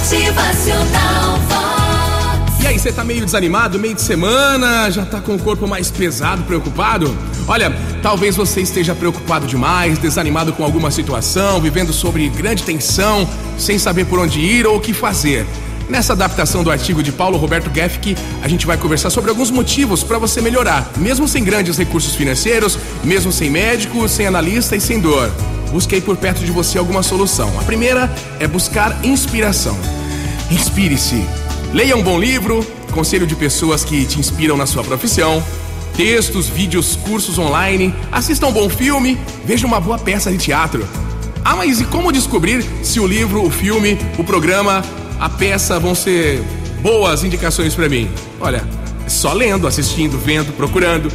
Motivacional Vox. E aí, você tá meio desanimado, meio de semana, já tá com o corpo mais pesado, preocupado? Olha, talvez você esteja preocupado demais, desanimado com alguma situação, vivendo sobre grande tensão, sem saber por onde ir ou o que fazer. Nessa adaptação do artigo de Paulo Roberto Gefke, a gente vai conversar sobre alguns motivos para você melhorar, mesmo sem grandes recursos financeiros, mesmo sem médico, sem analista e sem dor. Busquei por perto de você alguma solução. A primeira é buscar inspiração. Inspire-se. Leia um bom livro, conselho de pessoas que te inspiram na sua profissão, textos, vídeos, cursos online, assista um bom filme, veja uma boa peça de teatro. Ah, mas e como descobrir se o livro, o filme, o programa a peça vão ser boas indicações para mim? Olha, só lendo, assistindo, vendo, procurando.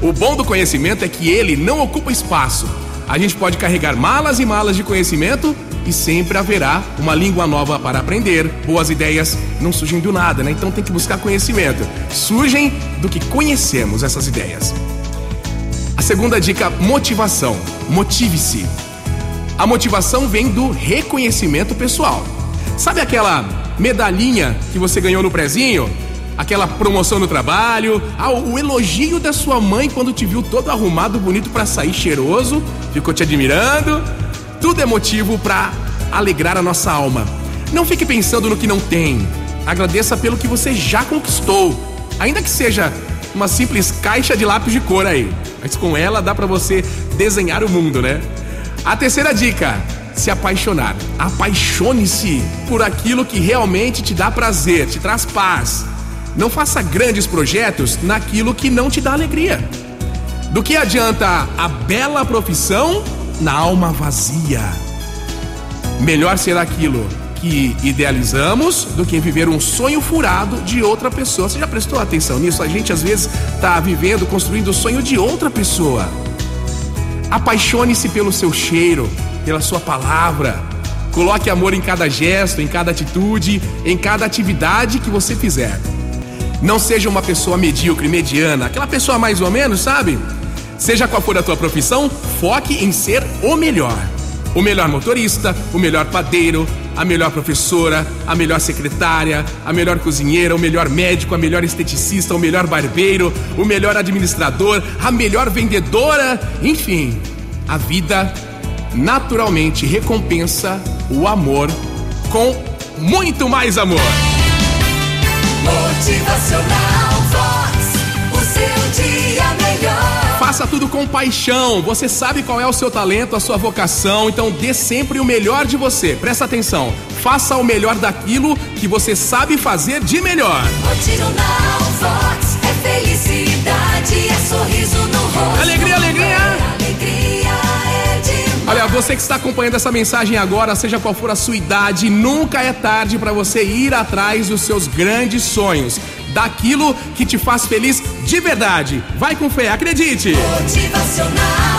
O bom do conhecimento é que ele não ocupa espaço. A gente pode carregar malas e malas de conhecimento e sempre haverá uma língua nova para aprender. Boas ideias não surgem do nada, né? Então tem que buscar conhecimento. Surgem do que conhecemos essas ideias. A segunda dica, motivação. Motive-se. A motivação vem do reconhecimento pessoal. Sabe aquela medalhinha que você ganhou no prezinho? Aquela promoção no trabalho, ah, o elogio da sua mãe quando te viu todo arrumado, bonito para sair cheiroso, ficou te admirando. Tudo é motivo para alegrar a nossa alma. Não fique pensando no que não tem. Agradeça pelo que você já conquistou, ainda que seja uma simples caixa de lápis de cor aí. Mas com ela dá para você desenhar o mundo, né? A terceira dica: se apaixonar. Apaixone-se por aquilo que realmente te dá prazer, te traz paz. Não faça grandes projetos naquilo que não te dá alegria. Do que adianta a bela profissão na alma vazia? Melhor ser aquilo que idealizamos do que viver um sonho furado de outra pessoa. Você já prestou atenção nisso? A gente às vezes está vivendo, construindo o sonho de outra pessoa. Apaixone-se pelo seu cheiro, pela sua palavra. Coloque amor em cada gesto, em cada atitude, em cada atividade que você fizer. Não seja uma pessoa medíocre, mediana, aquela pessoa mais ou menos, sabe? Seja qual for a tua profissão, foque em ser o melhor. O melhor motorista, o melhor padeiro, a melhor professora, a melhor secretária, a melhor cozinheira, o melhor médico, a melhor esteticista, o melhor barbeiro, o melhor administrador, a melhor vendedora, enfim. A vida naturalmente recompensa o amor com muito mais amor. Tudo com paixão. Você sabe qual é o seu talento, a sua vocação, então dê sempre o melhor de você. Presta atenção. Faça o melhor daquilo que você sabe fazer de melhor. Vox. É felicidade, é sorriso no rosto. Alegria, alegria. Alegria é demais. Olha, você que está acompanhando essa mensagem agora, seja qual for a sua idade, nunca é tarde para você ir atrás dos seus grandes sonhos, daquilo que te faz feliz de verdade. Vai com fé, acredite. Motivacional.